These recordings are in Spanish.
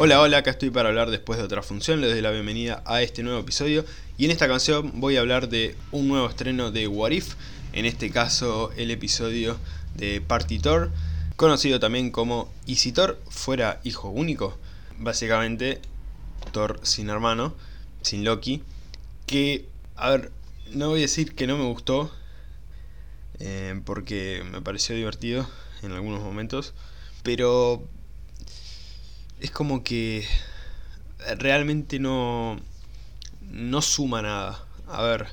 Hola, hola, acá estoy para hablar después de otra función, les doy la bienvenida a este nuevo episodio y en esta canción voy a hablar de un nuevo estreno de What If, en este caso el episodio de Party Thor, conocido también como ¿Y si Thor fuera hijo único? Básicamente Thor sin hermano, sin Loki, que, a ver, no voy a decir que no me gustó, eh, porque me pareció divertido en algunos momentos, pero es como que realmente no, no suma nada. A ver,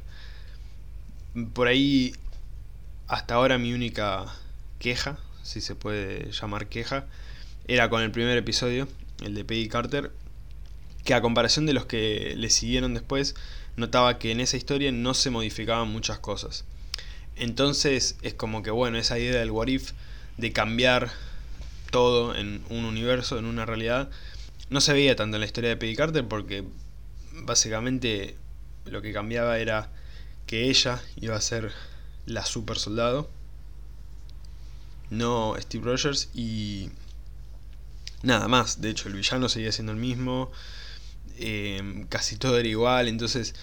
por ahí hasta ahora mi única queja, si se puede llamar queja, era con el primer episodio, el de Peggy Carter, que a comparación de los que le siguieron después, notaba que en esa historia no se modificaban muchas cosas. Entonces es como que bueno, esa idea del what if, de cambiar todo en un universo, en una realidad. No se veía tanto en la historia de Peggy Carter porque básicamente lo que cambiaba era que ella iba a ser la super soldado, no Steve Rogers y nada más. De hecho, el villano seguía siendo el mismo, eh, casi todo era igual, entonces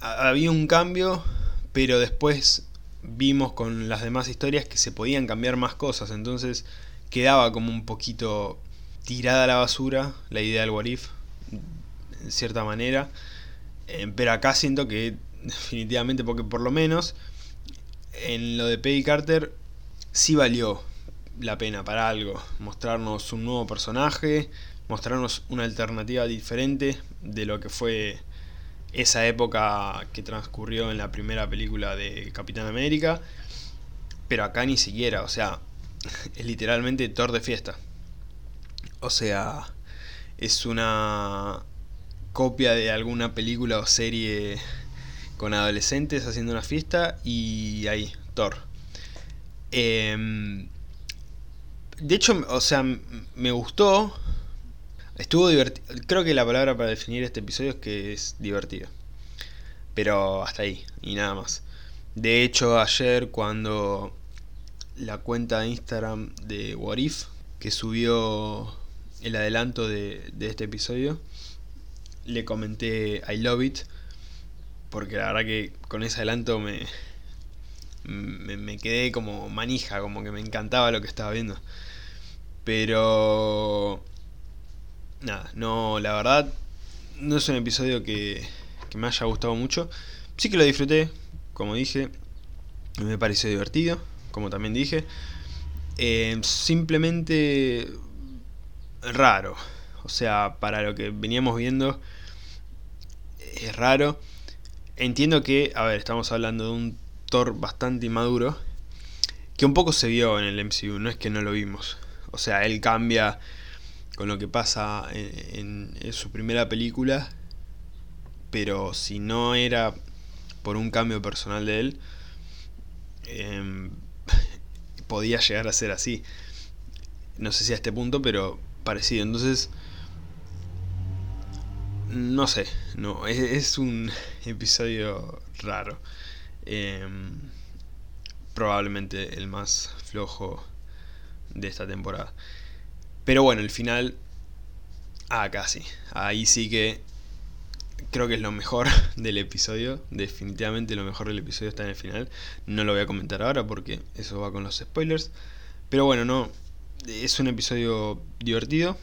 había un cambio, pero después vimos con las demás historias que se podían cambiar más cosas, entonces quedaba como un poquito tirada a la basura la idea del Warif, en cierta manera, eh, pero acá siento que definitivamente, porque por lo menos en lo de Peggy Carter sí valió la pena para algo, mostrarnos un nuevo personaje, mostrarnos una alternativa diferente de lo que fue esa época que transcurrió en la primera película de Capitán América. Pero acá ni siquiera, o sea, es literalmente Thor de fiesta. O sea, es una copia de alguna película o serie con adolescentes haciendo una fiesta y ahí, Thor. Em, de hecho, o sea, me gustó, Estuvo divertido. Creo que la palabra para definir este episodio es que es divertido. Pero hasta ahí, y nada más. De hecho, ayer cuando la cuenta de Instagram de Warif, que subió el adelanto de, este episodio, le comenté I love it. Porque la verdad que con ese adelanto me, me quedé como manija, como que me encantaba lo que estaba viendo. Pero nada, no, la verdad, no es un episodio que, me haya gustado mucho. Sí que lo disfruté, como dije, me pareció divertido, como también dije. Eh, simplemente raro, o sea, para lo que veníamos viendo, es raro. Entiendo que, a ver, estamos hablando de un Thor bastante inmaduro, que un poco se vio en el MCU, no es que no lo vimos. O sea, él cambia con lo que pasa en, su primera película, pero si no era por un cambio personal de él, em, podía llegar a ser así. No sé si a este punto, pero parecido. Entonces, no sé, no, es, un episodio raro. Em, probablemente el más flojo de esta temporada. Pero bueno, el final. Ah, casi. Ahí sí que. Creo que es lo mejor del episodio. Definitivamente lo mejor del episodio está en el final. No lo voy a comentar ahora porque eso va con los spoilers. Pero bueno, no. Es un episodio divertido.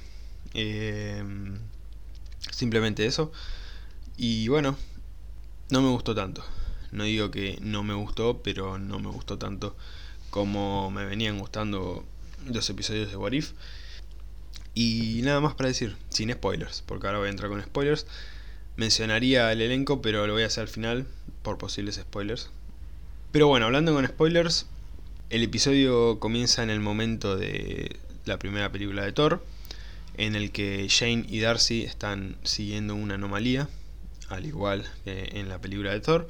Em, simplemente eso. Y bueno, no me gustó tanto. No digo que no me gustó, pero no me gustó tanto como me venían gustando los episodios de What If. Y nada más para decir, sin spoilers, porque ahora voy a entrar con spoilers. Mencionaría el elenco, pero lo voy a hacer al final, por posibles spoilers. Pero bueno, hablando con spoilers, el episodio comienza en el momento de la primera película de Thor, en el que Jane y Darcy están siguiendo una anomalía, al igual que en la película de Thor.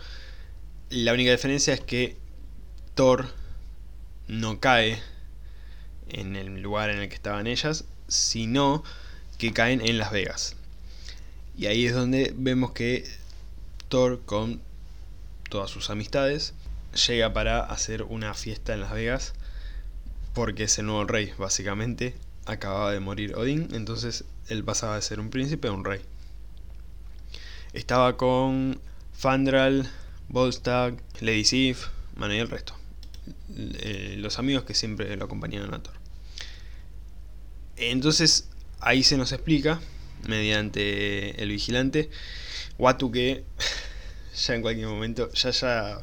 La única diferencia es que Thor no cae en el lugar en el que estaban ellas, sino que caen en Las Vegas. Y ahí es donde vemos que Thor con todas sus amistades llega para hacer una fiesta en Las Vegas porque es el nuevo rey, básicamente. acababa de morir Odín, entonces él pasaba de ser un príncipe a un rey. Estaba con Fandral, Volstagg, Lady Sif, bueno, y el resto. Eh, los amigos que siempre lo acompañaban a Thor. Entonces, ahí se nos explica, mediante el vigilante, Watu que ya en cualquier momento, ya ya,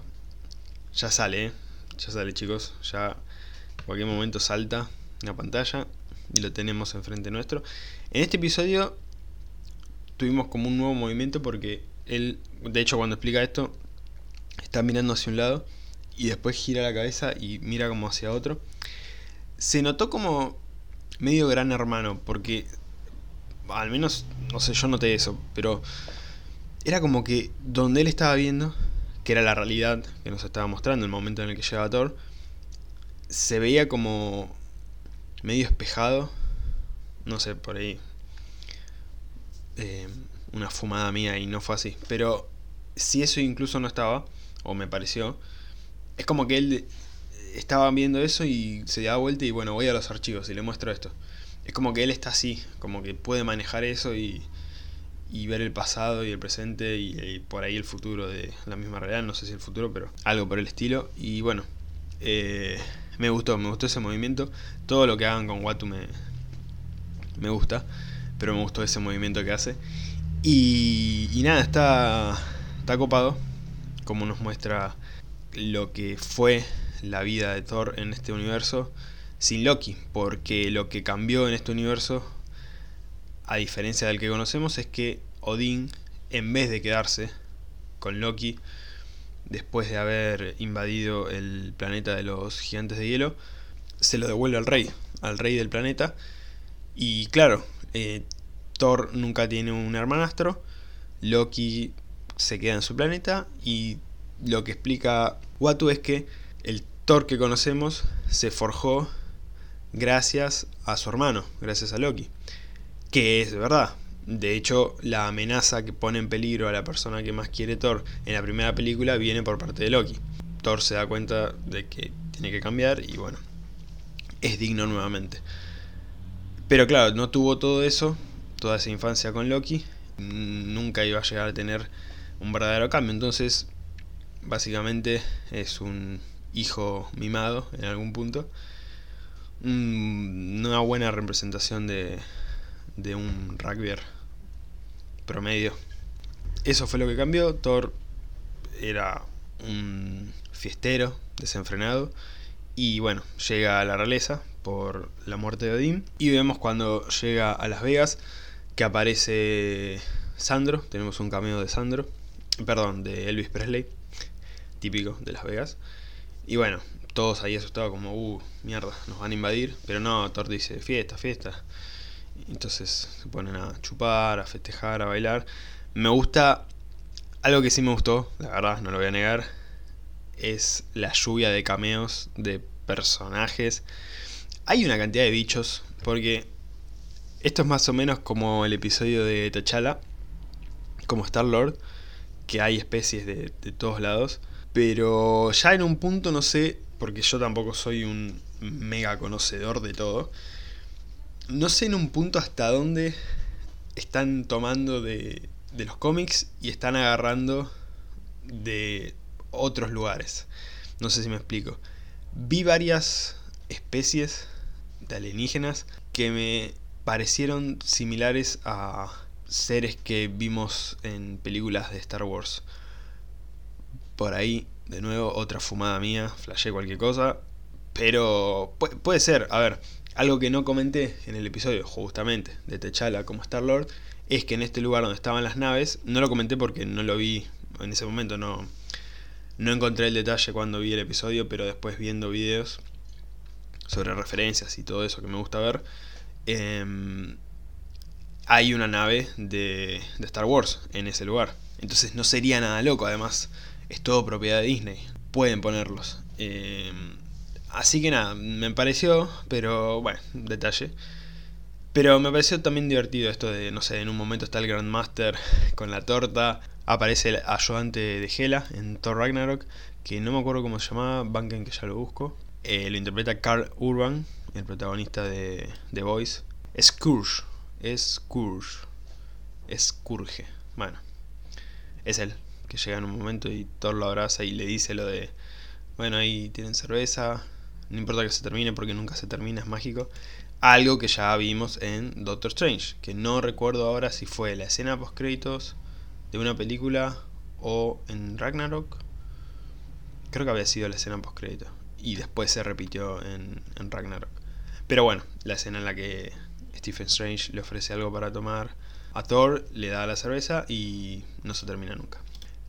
ya sale, ¿eh? ya sale chicos, ya en cualquier momento salta la pantalla y lo tenemos enfrente nuestro. En este episodio tuvimos como un nuevo movimiento porque él, de hecho cuando explica esto, está mirando hacia un lado y después gira la cabeza y mira como hacia otro. Se notó como medio gran hermano porque al menos, no sé, yo noté eso, pero era como que donde él estaba viendo, que era la realidad que nos estaba mostrando el momento en el que llegaba Thor, se veía como medio espejado, no sé, por ahí, eh, una fumada mía y no fue así, pero si eso incluso no estaba, o me pareció, es como que él estaba viendo eso y se da vuelta y bueno, voy a los archivos y le muestro esto. Es como que él está así, como que puede manejar eso y, y ver el pasado y el presente y, por ahí el futuro de la misma realidad, no sé si el futuro, pero algo por el estilo. Y bueno, eh, me gustó, me gustó ese movimiento. Todo lo que hagan con Watu me, me gusta, pero me gustó ese movimiento que hace. Y, y nada, está, está copado, como nos muestra lo que fue la vida de Thor en este universo sin Loki, porque lo que cambió en este universo, a diferencia del que conocemos, es que Odín, en vez de quedarse con Loki, después de haber invadido el planeta de los gigantes de hielo, se lo devuelve al rey, al rey del planeta. Y claro, eh, Thor nunca tiene un hermanastro, Loki se queda en su planeta y lo que explica Watu es que Thor que conocemos se forjó gracias a su hermano, gracias a Loki. Que es verdad. De hecho, la amenaza que pone en peligro a la persona que más quiere Thor en la primera película viene por parte de Loki. Thor se da cuenta de que tiene que cambiar y bueno, es digno nuevamente. Pero claro, no tuvo todo eso, toda esa infancia con Loki, nunca iba a llegar a tener un verdadero cambio. Entonces, básicamente es un hijo mimado en algún punto una buena representación de, de un rugby promedio. Eso fue lo que cambió. Thor era un fiestero desenfrenado. Y bueno, llega a la realeza por la muerte de Odín. Y vemos cuando llega a Las Vegas que aparece Sandro. Tenemos un cameo de Sandro. Perdón, de Elvis Presley. Típico de Las Vegas. Y bueno, todos ahí asustados como, uh, mierda, nos van a invadir. Pero no, Thor dice, fiesta, fiesta. Entonces se ponen a chupar, a festejar, a bailar. Me gusta, algo que sí me gustó, la verdad, no lo voy a negar, es la lluvia de cameos de personajes. Hay una cantidad de bichos, porque esto es más o menos como el episodio de T'Challa, como Star-Lord, que hay especies de, de todos lados. Pero ya en un punto, no sé, porque yo tampoco soy un mega conocedor de todo, no sé en un punto hasta dónde están tomando de, de los cómics y están agarrando de otros lugares. No sé si me explico. Vi varias especies de alienígenas que me parecieron similares a seres que vimos en películas de Star Wars. Por ahí de nuevo, otra fumada mía, flashé cualquier cosa. Pero puede ser, a ver, algo que no comenté en el episodio, justamente, de Techala como Star-Lord, es que en este lugar donde estaban las naves, no lo comenté porque no lo vi en ese momento, no, no encontré el detalle cuando vi el episodio, pero después viendo videos sobre referencias y todo eso que me gusta ver, em, hay una nave de, de Star Wars en ese lugar. Entonces no sería nada loco, además es todo propiedad de Disney. Pueden ponerlos. Eh, así que nada, me pareció, pero bueno, detalle. Pero me pareció también divertido esto de, no sé, en un momento está el Grandmaster con la torta, aparece el ayudante de Hela en Thor Ragnarok, que no me acuerdo cómo se llamaba, banquen que ya lo busco. Eh, lo interpreta Carl Urban, el protagonista de The Voice. Scourge. Scourge. Scourge. Bueno, es él, que llega en un momento y Thor lo abraza y le dice lo de, bueno, ahí tienen cerveza, no importa que se termine porque nunca se termina, es mágico. Algo que ya vimos en Doctor Strange, que no recuerdo ahora si fue la escena post créditos de una película o en Ragnarok. Creo que había sido la escena post crédito y después se repitió en, en Ragnarok. Pero bueno, la escena en la que Stephen Strange le ofrece algo para tomar a Thor, le da la cerveza y no se termina nunca.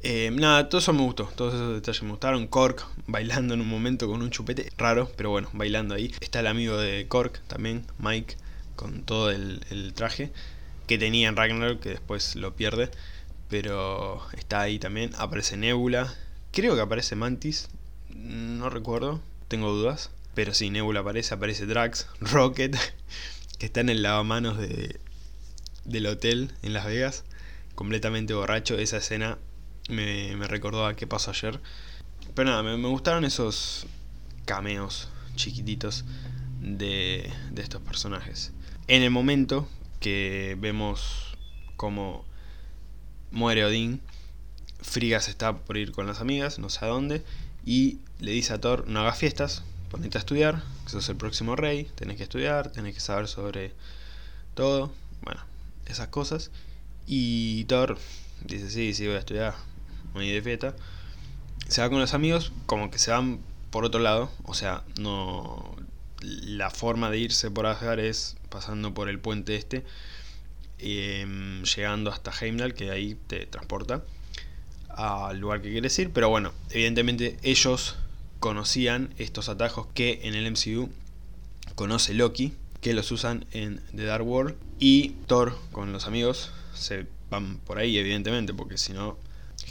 Eh, nada, todo eso me gustó, todos esos detalles me gustaron. Kork bailando en un momento con un chupete, raro, pero bueno, bailando ahí. Está el amigo de Kork también, Mike, con todo el, traje que tenía en Ragnarok, que después lo pierde, pero está ahí también. Aparece Nebula, creo que aparece Mantis, no recuerdo, tengo dudas. Pero sí, Nebula aparece, aparece Drax, Rocket, que está en el lavamanos de, del hotel en Las Vegas, completamente borracho. Esa escena me, recordó a qué pasó ayer. Pero nada, me, gustaron esos cameos chiquititos de, de estos personajes. En el momento que vemos cómo muere Odín, Frigas está por ir con las amigas, no sé a dónde, y le dice a Thor, no hagas fiestas, ponete a estudiar, que sos el próximo rey, tenés que estudiar, tenés que saber sobre todo, bueno, esas cosas. Y Thor dice, sí, sí, voy a estudiar, de fiesta. Se va con los amigos, como que se van por otro lado, o sea, no... La forma de irse por Asgard es pasando por el puente este, em, llegando hasta Heimdall, que ahí te transporta al lugar que quieres ir. Pero bueno, evidentemente ellos conocían estos atajos que en el MCU conoce Loki, que los usan en The Dark World. Y Thor con los amigos se van por ahí, evidentemente, porque si no,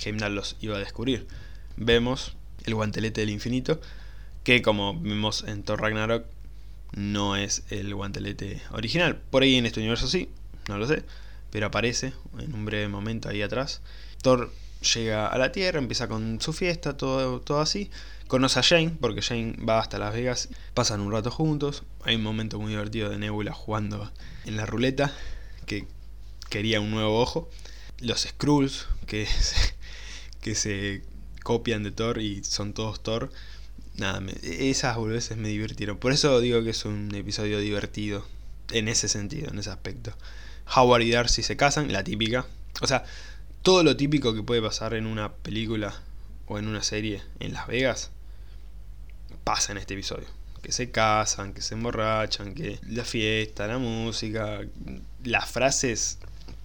Heimdall los iba a descubrir. Vemos el guantelete del infinito, que como vemos en Thor Ragnarok, no es el guantelete original. Por ahí en este universo sí, no lo sé, pero aparece en un breve momento ahí atrás. Thor llega a la Tierra, empieza con su fiesta, todo, todo así. Conoce a Jane, porque Jane va hasta Las Vegas, pasan un rato juntos. Hay un momento muy divertido de Nebula jugando en la ruleta, que quería un nuevo ojo. Los Skrulls, que que se copian de Thor y son todos Thor. Nada, esas boludeces me divirtieron. Por eso digo que es un episodio divertido, en ese sentido, en ese aspecto. Howard y Darcy se casan, la típica. O sea, todo lo típico que puede pasar en una película o en una serie en Las Vegas pasa en este episodio. Que se casan, que se emborrachan, que la fiesta, la música, las frases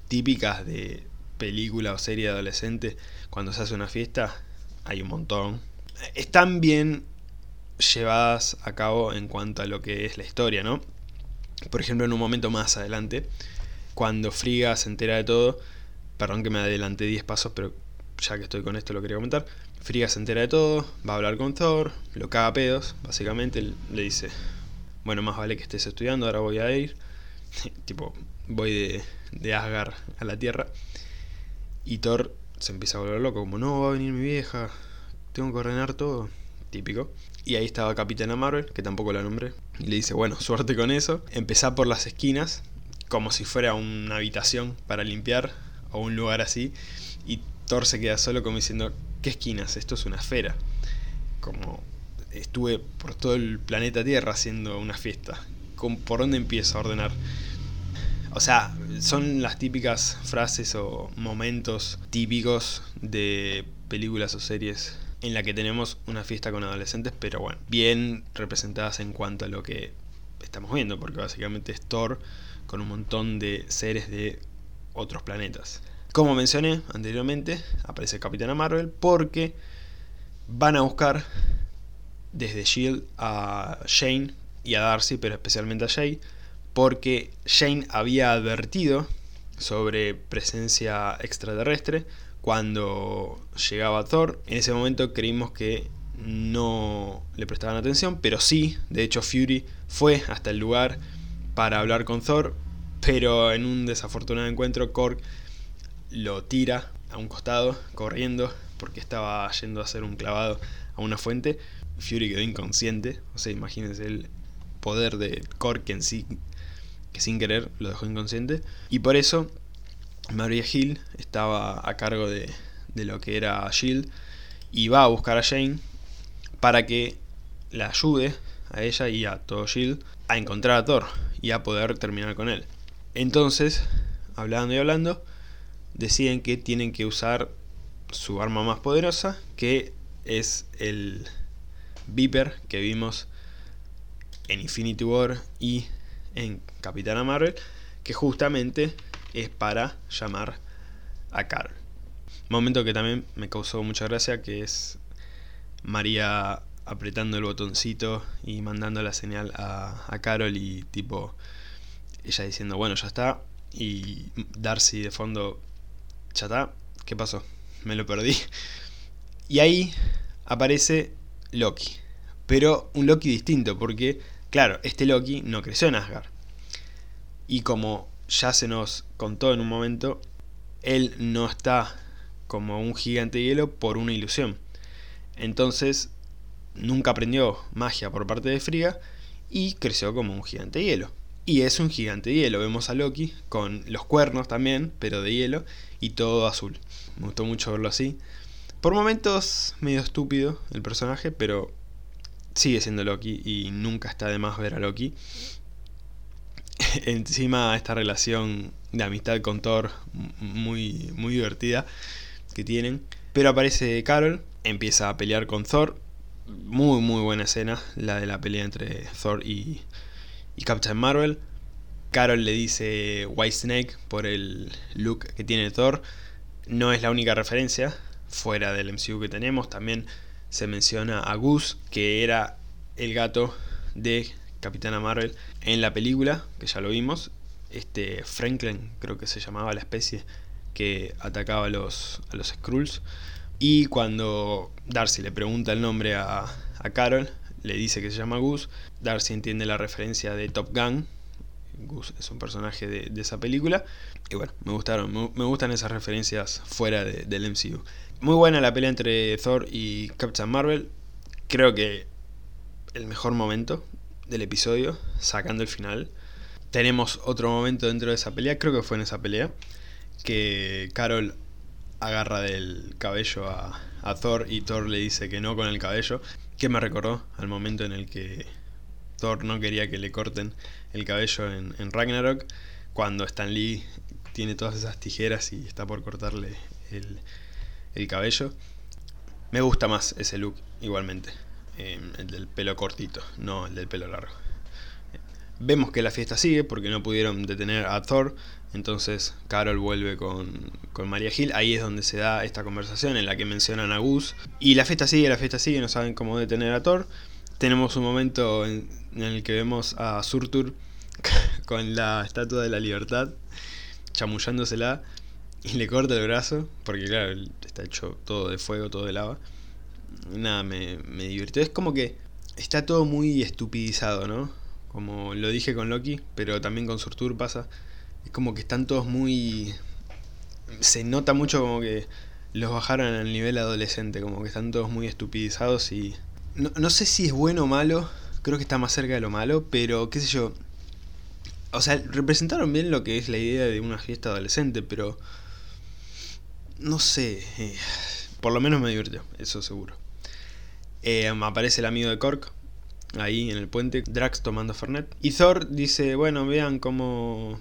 típicas de película o serie adolescente cuando se hace una fiesta, hay un montón. Están bien llevadas a cabo en cuanto a lo que es la historia, ¿no? Por ejemplo, en un momento más adelante, cuando Friga se entera de todo, Perdón que me adelanté 10 pasos, pero ya que estoy con esto lo quería comentar. Frigga se entera de todo, va a hablar con Thor, lo caga a pedos, básicamente le dice, bueno, más vale que estés estudiando, ahora voy a ir. tipo, voy de, de Asgard a la Tierra. Y Thor se empieza a volver loco, como, no, va a venir mi vieja, tengo que ordenar todo. Típico. Y ahí estaba Capitana Marvel, que tampoco la nombré. Y le dice, bueno, suerte con eso. Empezá por las esquinas, como si fuera una habitación para limpiar o un lugar así, y Thor se queda solo como diciendo, ¿qué esquinas? Esto es una esfera. Como estuve por todo el planeta Tierra haciendo una fiesta. ¿Por dónde empiezo a ordenar? O sea, son las típicas frases o momentos típicos de películas o series en la que tenemos una fiesta con adolescentes, pero bueno, bien representadas en cuanto a lo que estamos viendo, porque básicamente es Thor con un montón de seres de otros planetas. Como mencioné anteriormente, aparece Capitana Marvel porque van a buscar desde Shield a Shane y a Darcy, pero especialmente a Jay, porque Shane había advertido sobre presencia extraterrestre cuando llegaba Thor. En ese momento creímos que no le prestaban atención, pero sí, de hecho Fury fue hasta el lugar para hablar con Thor, pero en un desafortunado encuentro, Korg lo tira a un costado, corriendo, porque estaba yendo a hacer un clavado a una fuente. Fury quedó inconsciente, o sea, imagínense, él poder de Korg en sí, sin querer lo dejó inconsciente. Y por eso Maria Hill estaba a cargo de, de lo que era Shield y va a buscar a Jane para que la ayude a ella y a todo Shield a encontrar a Thor y a poder terminar con él. Entonces, hablando y hablando, deciden que tienen que usar su arma más poderosa, que es el Viper que vimos en Infinity War y en Capitana Marvel, que justamente es para llamar a Carol. Momento que también me causó mucha gracia, que es María apretando el botoncito y mandando la señal a, a Carol y tipo ella diciendo, bueno, ya está, y Darcy de fondo, ya está, ¿qué pasó? Me lo perdí. Y ahí aparece Loki, pero un Loki distinto, porque, claro, este Loki no creció en Asgard. Y como ya se nos contó en un momento, él no está como un gigante hielo por una ilusión. Entonces, nunca aprendió magia por parte de Frigga y creció como un gigante hielo. Y es un gigante hielo. Vemos a Loki con los cuernos también, pero de hielo, y todo azul. Me gustó mucho verlo así. Por momentos medio estúpido el personaje, pero sigue siendo Loki y nunca está de más ver a Loki. Encima esta relación de amistad con Thor muy, muy divertida que tienen. Pero aparece Carol, empieza a pelear con Thor. Muy, muy buena escena, la de la pelea entre Thor y, y Captain Marvel. Carol le dice White Snake por el look que tiene Thor. No es la única referencia fuera del MCU que tenemos. También se menciona a Goose, que era el gato de Capitana Marvel en la película, que ya lo vimos. Este Franklin, creo que se llamaba la especie que atacaba a los, a los Skrulls. Y cuando Darcy le pregunta el nombre a, a Carol, le dice que se llama Goose. Darcy entiende la referencia de Top Gun. Goose es un personaje de, esa película. Y bueno, me gustaron, me, gustan esas referencias fuera del MCU. Muy buena la pelea entre Thor y Captain Marvel. Creo que el mejor momento del episodio, sacando el final. Tenemos otro momento dentro de esa pelea, creo que fue en esa pelea, que Carol agarra del cabello a, a Thor y Thor le dice que no con el cabello, que me recordó al momento en el que Thor no quería que le corten el cabello en, en Ragnarok, cuando Stan Lee tiene todas esas tijeras y está por cortarle el, el cabello. Me gusta más ese look igualmente, eh, el del pelo cortito, no el del pelo largo. Vemos que la fiesta sigue porque no pudieron detener a Thor, entonces Carol vuelve con, con María Gil, ahí es donde se da esta conversación en la que mencionan a Gus. Y la fiesta sigue, la fiesta sigue, no saben cómo detener a Thor. Tenemos un momento en, en el que vemos a Surtur con la estatua de la libertad, chamullándosela y le corta el brazo, porque claro, está hecho todo de fuego, todo de lava. Nada, me, me divirtió. Es como que está todo muy estupidizado, ¿no? Como lo dije con Loki, pero también con Surtur pasa. Es como que están todos muy... Se nota mucho como que los bajaron al nivel adolescente, como que están todos muy estupidizados y... No, no sé si es bueno o malo, creo que está más cerca de lo malo, pero qué sé yo. O sea, representaron bien lo que es la idea de una fiesta adolescente, pero no sé, eh, por lo menos me divirtió, eso seguro. Eh, aparece el amigo de Cork, ahí en el puente, Drax tomando Fernet. Y Thor dice, bueno, vean cómo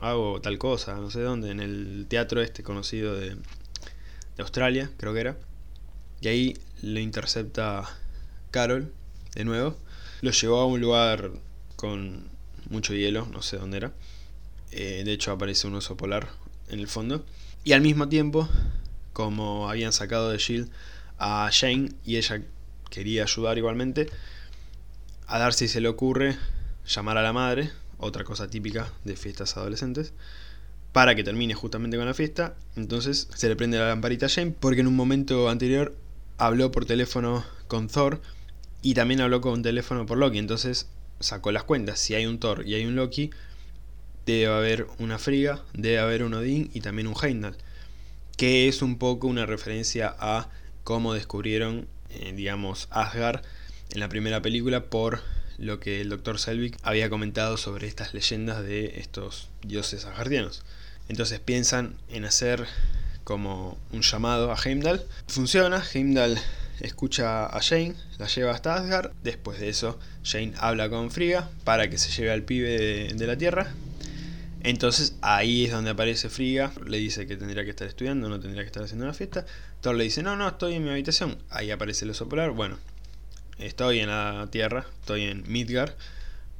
hago tal cosa, no sé dónde, en el teatro este conocido de, de Australia, creo que era. Y ahí lo intercepta Carol, de nuevo. Lo llevó a un lugar con mucho hielo, no sé dónde era. Eh, de hecho aparece un oso polar en el fondo. Y al mismo tiempo, como habían sacado de Shield a Jane y ella quería ayudar igualmente, a Darcy se le ocurre llamar a la madre, otra cosa típica de fiestas adolescentes, para que termine justamente con la fiesta. Entonces se le prende la lamparita a Jane porque en un momento anterior habló por teléfono con Thor y también habló con teléfono por Loki. Entonces sacó las cuentas. Si hay un Thor y hay un Loki, debe haber una Friga, debe haber un Odín y también un Heimdall. Que es un poco una referencia a cómo descubrieron, eh, digamos, Asgard en la primera película por lo que el Dr. Selvig había comentado sobre estas leyendas de estos dioses asgardianos. Entonces piensan en hacer como un llamado a Heimdall. Funciona, Heimdall escucha a Jane, la lleva hasta Asgard. Después de eso, Jane habla con Frigga para que se lleve al pibe de, la Tierra. Entonces ahí es donde aparece Frigga, le dice que tendría que estar estudiando, no tendría que estar haciendo una fiesta. Thor le dice, no, no, estoy en mi habitación. Ahí aparece el oso polar. Bueno, estoy en la Tierra, estoy en Midgard,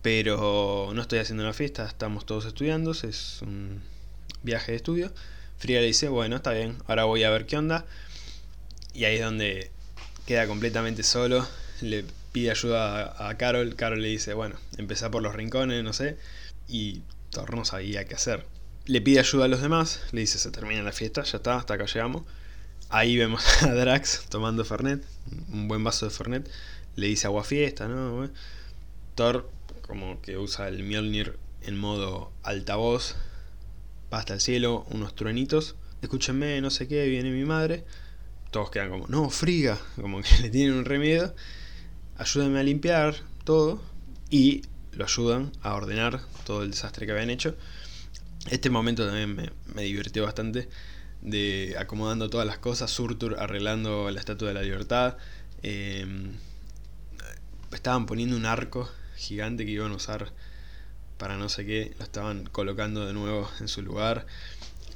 pero no estoy haciendo una fiesta, estamos todos estudiando, es un viaje de estudio. Frigga le dice, bueno, está bien, ahora voy a ver qué onda. Y ahí es donde queda completamente solo, le pide ayuda a, Carol, Carol le dice, bueno, empezá por los rincones, no sé, y Thor no sabía qué hacer. Le pide ayuda a los demás, le dice, se termina la fiesta, ya está, hasta acá llegamos. Ahí vemos a Drax tomando Fernet, un buen vaso de Fernet, le dice agua fiesta, ¿no? Thor como que usa el Mjolnir en modo altavoz, va hasta el cielo, unos truenitos, escúchenme, no sé qué, viene mi madre, todos quedan como, no, friga, como que le tienen un remedio, ayúdenme a limpiar todo y lo ayudan a ordenar todo el desastre que habían hecho. Este momento también me, me divirtió bastante de acomodando todas las cosas, Surtur arreglando la Estatua de la Libertad, em, estaban poniendo un arco gigante que iban a usar para no sé qué, lo estaban colocando de nuevo en su lugar,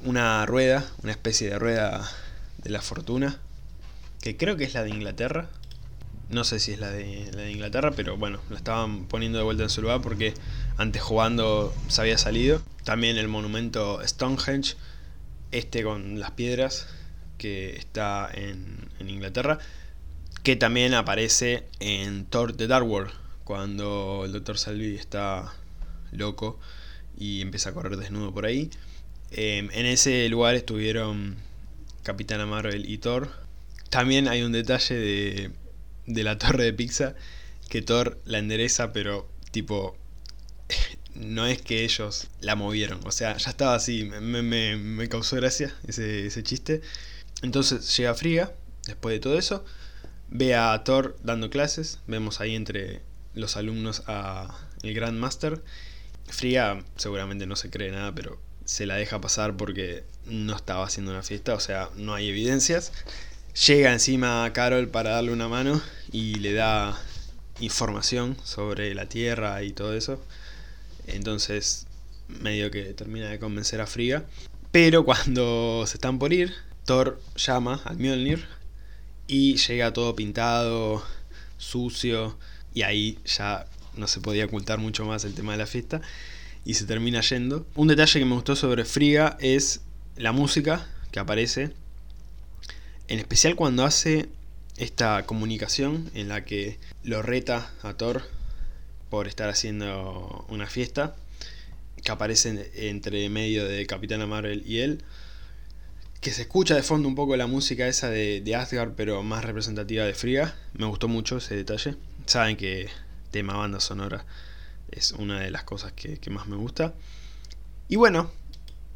una rueda, una especie de rueda de la fortuna, que creo que es la de Inglaterra. No sé si es la de, la de Inglaterra, pero bueno, la estaban poniendo de vuelta en su lugar porque antes jugando se había salido. También el monumento Stonehenge, este con las piedras, que está en, en Inglaterra, que también aparece en Thor The Dark World, cuando el Dr. Salvi está loco y empieza a correr desnudo por ahí. Em, en ese lugar estuvieron Capitana Marvel y Thor. También hay un detalle de, de la torre de pizza que Thor la endereza, pero tipo, no es que ellos la movieron. O sea, ya estaba así, me, me, me causó gracia ese, ese, chiste. Entonces llega Friga, después de todo eso, ve a Thor dando clases, vemos ahí entre los alumnos a el Grand Friga seguramente no se cree nada, pero se la deja pasar porque no estaba haciendo una fiesta, o sea, no hay evidencias. Llega encima a Carol para darle una mano y le da información sobre la Tierra y todo eso. Entonces, medio que termina de convencer a Friga. Pero cuando se están por ir, Thor llama al Mjolnir y llega todo pintado, sucio, y ahí ya no se podía ocultar mucho más el tema de la fiesta y se termina yendo. Un detalle que me gustó sobre Friga es la música que aparece, en especial cuando hace esta comunicación en la que lo reta a Thor por estar haciendo una fiesta, que aparece entre medio de Capitana Marvel y él, que se escucha de fondo un poco la música esa de, de Asgard, pero más representativa de Friga. Me gustó mucho ese detalle. Saben que tema banda sonora es una de las cosas que, más me gusta. Y bueno,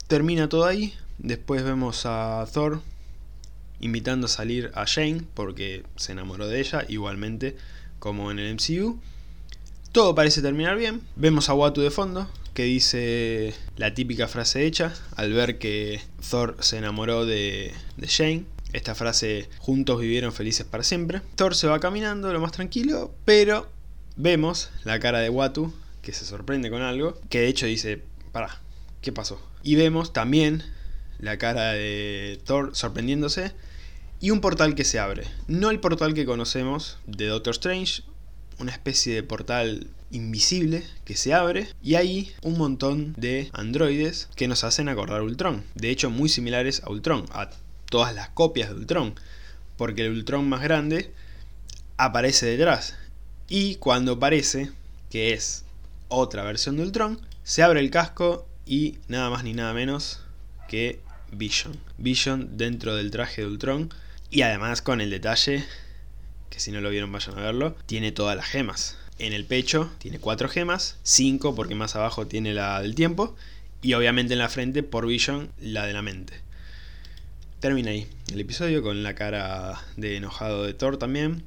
termina todo ahí. Después vemos a Thor invitando a salir a Jane porque se enamoró de ella, igualmente como en el MCU. Todo parece terminar bien. Vemos a Watu de fondo, que dice la típica frase hecha al ver que Thor se enamoró de, de Jane. Esta frase, juntos vivieron felices para siempre. Thor se va caminando lo más tranquilo, pero vemos la cara de Watu que se sorprende con algo, que de hecho dice, para, ¿qué pasó? Y vemos también la cara de Thor sorprendiéndose y un portal que se abre. No el portal que conocemos de Doctor Strange, una especie de portal invisible que se abre y hay un montón de androides que nos hacen acordar a Ultron. De hecho, muy similares a Ultron, a todas las copias de Ultron, porque el Ultron más grande aparece detrás. Y cuando aparece, que es otra versión de Ultron, se abre el casco y nada más ni nada menos que Vision. Vision dentro del traje de Ultron y además con el detalle, que si no lo vieron vayan a verlo, tiene todas las gemas. En el pecho tiene cuatro gemas, cinco porque más abajo tiene la del tiempo y obviamente en la frente por Vision la de la mente. Termina ahí el episodio con la cara de enojado de Thor también,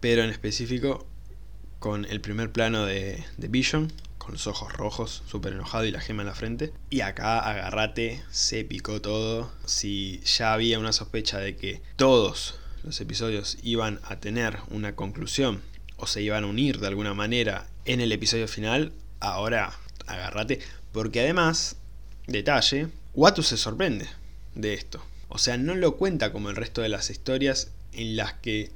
pero en específico con el primer plano de, Vision, con los ojos rojos, súper enojado y la gema en la frente. Y acá, agarrate, se picó todo. Si ya había una sospecha de que todos los episodios iban a tener una conclusión o se iban a unir de alguna manera en el episodio final, ahora agárrate, porque además, detalle, Watu se sorprende de esto. O sea, no lo cuenta como el resto de las historias en las que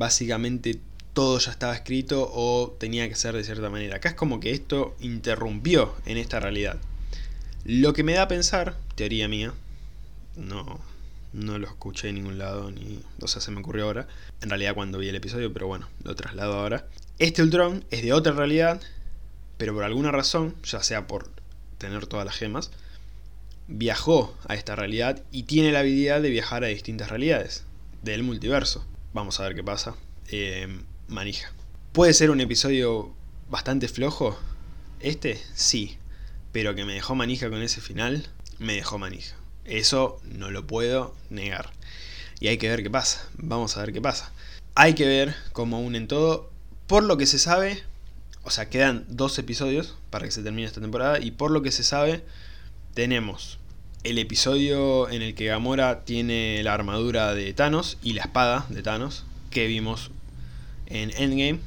básicamente todo ya estaba escrito o tenía que ser de cierta manera. Acá es como que esto interrumpió en esta realidad. Lo que me da a pensar, teoría mía, no, no lo escuché en ningún lado, ni, o sea, se me ocurrió ahora, en realidad cuando vi el episodio, pero bueno, lo traslado ahora. Este Ultron es de otra realidad, pero por alguna razón, ya sea por tener todas las gemas, viajó a esta realidad y tiene la habilidad de viajar a distintas realidades del multiverso. Vamos a ver qué pasa. Eh, manija. ¿Puede ser un episodio bastante flojo? Este, sí. Pero que me dejó manija con ese final, me dejó manija. Eso no lo puedo negar. Y hay que ver qué pasa. Vamos a ver qué pasa. Hay que ver cómo unen todo. Por lo que se sabe, o sea, quedan dos episodios para que se termine esta temporada. Y por lo que se sabe, tenemos el episodio en el que Gamora tiene la armadura de Thanos y la espada de Thanos que vimos en Endgame.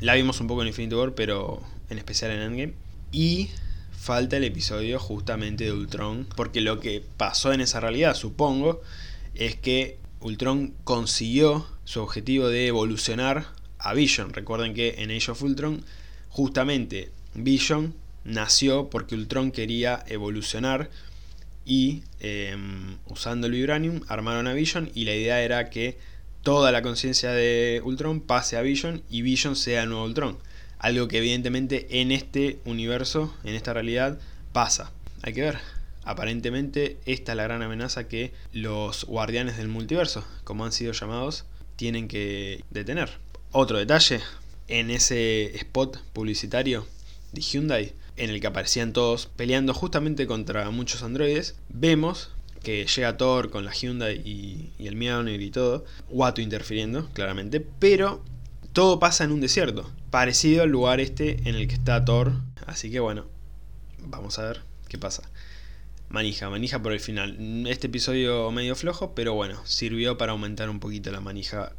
La vimos un poco en Infinity War, pero en especial en Endgame. Y falta el episodio justamente de Ultron, porque lo que pasó en esa realidad, supongo, es que Ultron consiguió su objetivo de evolucionar a Vision. Recuerden que en Age of Ultron, justamente Vision nació porque Ultron quería evolucionar y em, usando el Vibranium armaron a Vision y la idea era que toda la conciencia de Ultron pase a Vision y Vision sea el nuevo Ultron. Algo que evidentemente en este universo, en esta realidad, pasa. Hay que ver. Aparentemente esta es la gran amenaza que los guardianes del multiverso, como han sido llamados, tienen que detener. Otro detalle, en ese spot publicitario de Hyundai, en el que aparecían todos peleando justamente contra muchos androides, vemos que llega Thor con la Hyundai y, el Mjolnir y todo, Watu interfiriendo, claramente, pero todo pasa en un desierto, parecido al lugar este en el que está Thor, así que bueno, vamos a ver qué pasa. Manija, manija por el final. Este episodio medio flojo, pero bueno, sirvió para aumentar un poquito la manija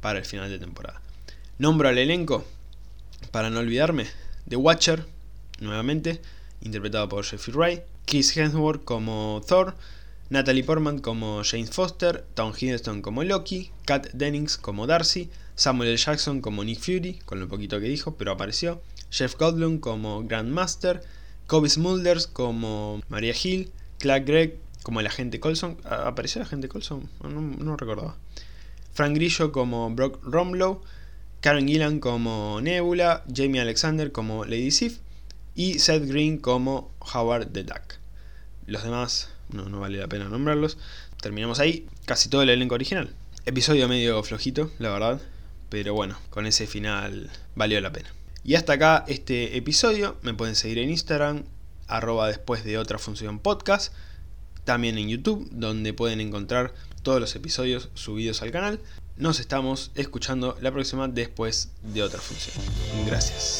para el final de temporada. Nombro al elenco, para no olvidarme, The Watcher, nuevamente, interpretado por Jeffrey Wright, Chris Hemsworth como Thor, Natalie Portman como James Foster, Tom Hiddleston como Loki, Kat Dennings como Darcy, Samuel L. Jackson como Nick Fury, con lo poquito que dijo, pero apareció, Jeff Goldblum como Grandmaster, Kobe Smulders como Maria Hill, Clark Gregg como el agente Colson, ¿apareció el agente Colson? No, no recordaba. Frank Grillo como Brock Romlow, Karen Gillan como Nebula, Jamie Alexander como Lady Sif y Seth Green como Howard the Duck. Los demás no, vale la pena nombrarlos. Terminamos ahí, casi todo el elenco original. Episodio medio flojito, la verdad, pero bueno, con ese final valió la pena. Y hasta acá este episodio, me pueden seguir en Instagram, arroba después de otra función podcast, también en YouTube, donde pueden encontrar todos los episodios subidos al canal. Nos estamos escuchando la próxima después de otra función. Gracias.